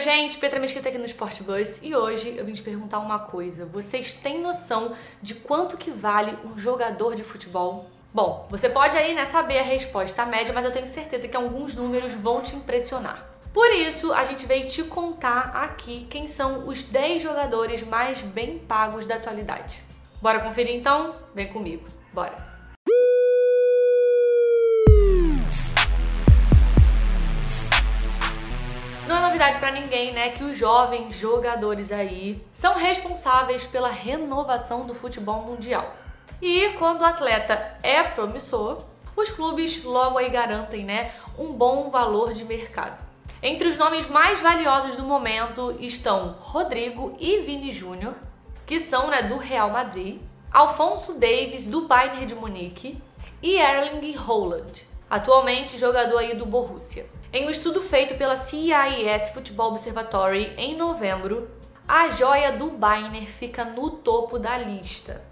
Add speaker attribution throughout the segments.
Speaker 1: Gente, Petra Mesquita aqui no Sport Bus e hoje eu vim te perguntar uma coisa. Vocês têm noção de quanto que vale um jogador de futebol? Bom, você pode aí né, saber a resposta média, mas eu tenho certeza que alguns números vão te impressionar. Por isso, a gente veio te contar aqui quem são os 10 jogadores mais bem pagos da atualidade. Bora conferir então? Vem comigo. Bora! Novidade para ninguém, né, que os jovens jogadores aí são responsáveis pela renovação do futebol mundial. E quando o atleta é promissor, os clubes logo aí garantem, né, um bom valor de mercado. Entre os nomes mais valiosos do momento estão Rodrigo e Vini Júnior, que são né, do Real Madrid, Alfonso Davis do Bayern de Munique e Erling Haaland, atualmente jogador aí do Borussia. Em um estudo feito pela CIS Football Observatory em novembro, a joia do Bayern fica no topo da lista.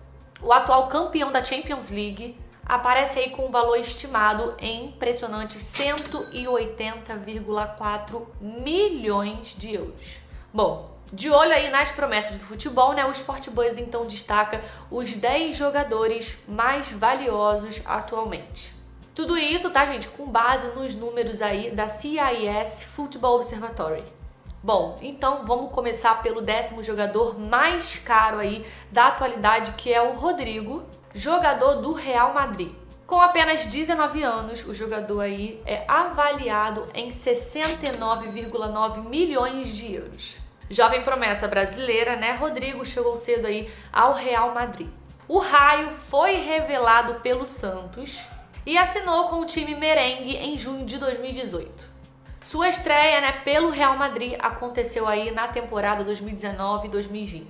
Speaker 1: O atual campeão da Champions League aparece aí com um valor estimado em impressionantes 180,4 milhões de euros. Bom, de olho aí nas promessas do futebol, né? O Sport Buzz então destaca os 10 jogadores mais valiosos atualmente. Tudo isso, tá, gente, com base nos números aí da CIS Football Observatory. Bom, então vamos começar pelo décimo jogador mais caro aí da atualidade, que é o Rodrigo, jogador do Real Madrid. Com apenas 19 anos, o jogador aí é avaliado em 69,9 milhões de euros. Jovem promessa brasileira, né? Rodrigo chegou cedo aí ao Real Madrid. O Raio foi revelado pelo Santos e assinou com o time merengue em junho de 2018. Sua estreia né, pelo Real Madrid aconteceu aí na temporada 2019-2020.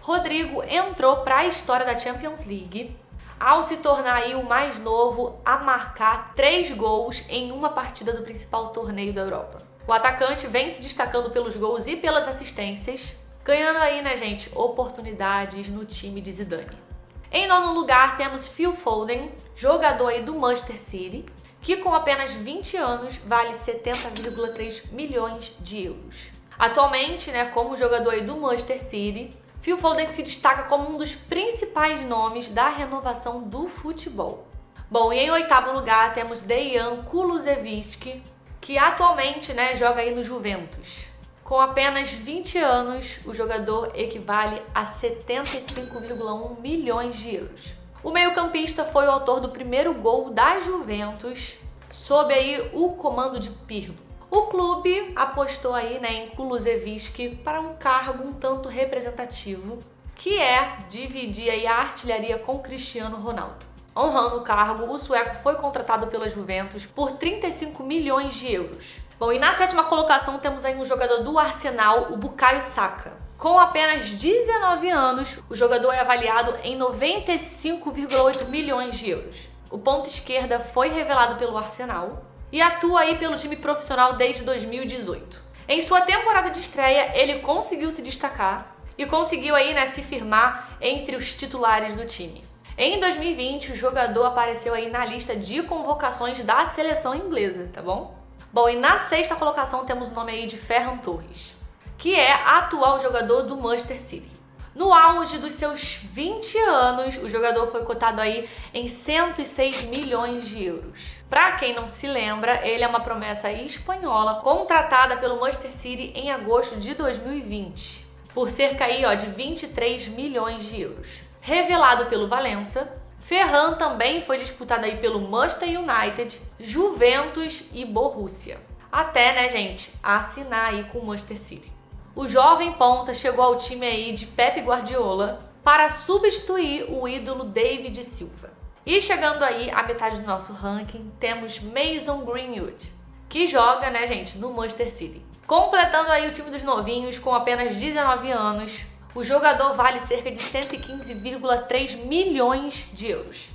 Speaker 1: Rodrigo entrou para a história da Champions League ao se tornar aí o mais novo a marcar três gols em uma partida do principal torneio da Europa. O atacante vem se destacando pelos gols e pelas assistências, ganhando aí, né, gente, oportunidades no time de Zidane. Em nono lugar temos Phil Foden, jogador do Manchester City, que com apenas 20 anos vale 70,3 milhões de euros. Atualmente, né, como jogador do Manchester City, Phil Foden se destaca como um dos principais nomes da renovação do futebol. Bom, e em oitavo lugar temos Dejan Kulusevski, que atualmente né, joga aí no Juventus. Com apenas 20 anos, o jogador equivale a 75,1 milhões de euros. O meio-campista foi o autor do primeiro gol da Juventus sob aí o comando de Pirlo. O clube apostou aí né, em Kulusevski para um cargo um tanto representativo, que é dividir aí a artilharia com Cristiano Ronaldo. Honrando o cargo, o sueco foi contratado pela Juventus por 35 milhões de euros. Bom, e na sétima colocação temos aí um jogador do Arsenal, o Bukayo Saka. Com apenas 19 anos, o jogador é avaliado em 95,8 milhões de euros. O ponto esquerda foi revelado pelo Arsenal e atua aí pelo time profissional desde 2018. Em sua temporada de estreia, ele conseguiu se destacar e conseguiu aí né, se firmar entre os titulares do time. Em 2020, o jogador apareceu aí na lista de convocações da seleção inglesa, tá bom? Bom, e na sexta colocação temos o nome aí de Ferran Torres, que é atual jogador do Manchester City. No auge dos seus 20 anos, o jogador foi cotado aí em 106 milhões de euros. Para quem não se lembra, ele é uma promessa espanhola contratada pelo Manchester City em agosto de 2020, por cerca aí, ó, de 23 milhões de euros revelado pelo Valença. Ferran também foi disputado aí pelo Manchester United, Juventus e Borussia. Até, né, gente, assinar aí com o Manchester City. O jovem ponta chegou ao time aí de Pep Guardiola para substituir o ídolo David Silva. E chegando aí à metade do nosso ranking, temos Mason Greenwood, que joga, né, gente, no Manchester City. Completando aí o time dos novinhos com apenas 19 anos, o jogador vale cerca de 115,3 milhões de euros.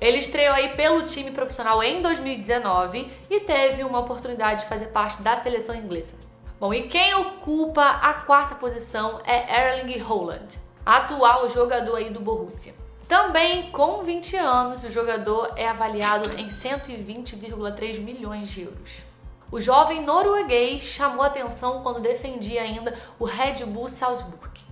Speaker 1: Ele estreou aí pelo time profissional em 2019 e teve uma oportunidade de fazer parte da seleção inglesa. Bom, e quem ocupa a quarta posição é Erling Haaland, atual jogador aí do Borussia. Também com 20 anos, o jogador é avaliado em 120,3 milhões de euros. O jovem norueguês chamou atenção quando defendia ainda o Red Bull Salzburg.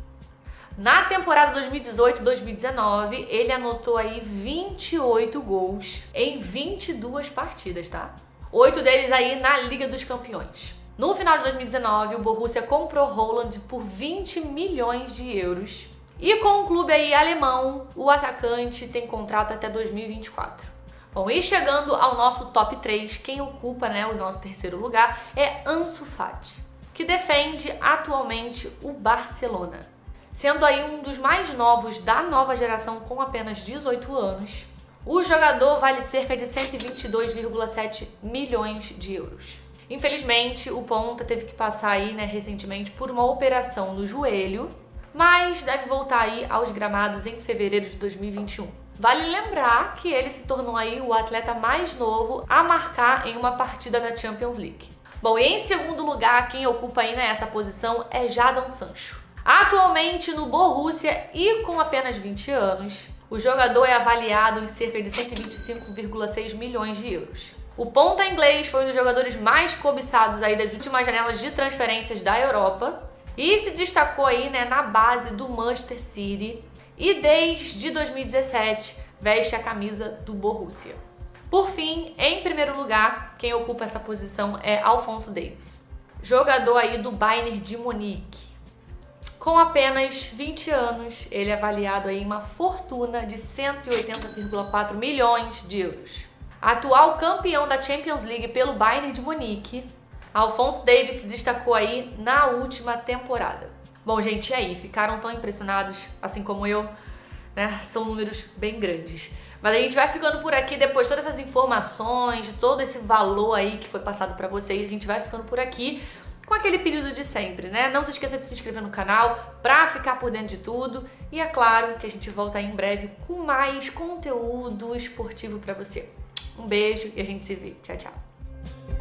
Speaker 1: Na temporada 2018-2019, ele anotou aí 28 gols em 22 partidas, tá? Oito deles aí na Liga dos Campeões. No final de 2019, o Borussia comprou Roland por 20 milhões de euros. E com o clube aí alemão, o atacante tem contrato até 2024. Bom, e chegando ao nosso top 3, quem ocupa né, o nosso terceiro lugar é Ansu Fati, que defende atualmente o Barcelona. Sendo aí um dos mais novos da nova geração com apenas 18 anos, o jogador vale cerca de 122,7 milhões de euros. Infelizmente, o Ponta teve que passar aí, né, recentemente por uma operação no joelho, mas deve voltar aí aos gramados em fevereiro de 2021. Vale lembrar que ele se tornou aí o atleta mais novo a marcar em uma partida da Champions League. Bom, e em segundo lugar, quem ocupa aí nessa posição é Jadon Sancho. Atualmente no Borussia e com apenas 20 anos, o jogador é avaliado em cerca de 125,6 milhões de euros. O ponta inglês foi um dos jogadores mais cobiçados aí das últimas janelas de transferências da Europa e se destacou aí né, na base do Manchester City e desde 2017 veste a camisa do Borussia. Por fim, em primeiro lugar, quem ocupa essa posição é Alfonso Davis, jogador aí do Bayern de Munique. Com apenas 20 anos, ele é avaliado aí uma fortuna de 180,4 milhões de euros. Atual campeão da Champions League pelo Bayern de Munique, Alfonso Davis se destacou aí na última temporada. Bom, gente, e aí? Ficaram tão impressionados assim como eu? Né? São números bem grandes. Mas a gente vai ficando por aqui depois de todas essas informações, todo esse valor aí que foi passado para vocês, a gente vai ficando por aqui com aquele pedido de sempre, né? Não se esqueça de se inscrever no canal para ficar por dentro de tudo e é claro que a gente volta aí em breve com mais conteúdo esportivo para você. Um beijo e a gente se vê. Tchau, tchau.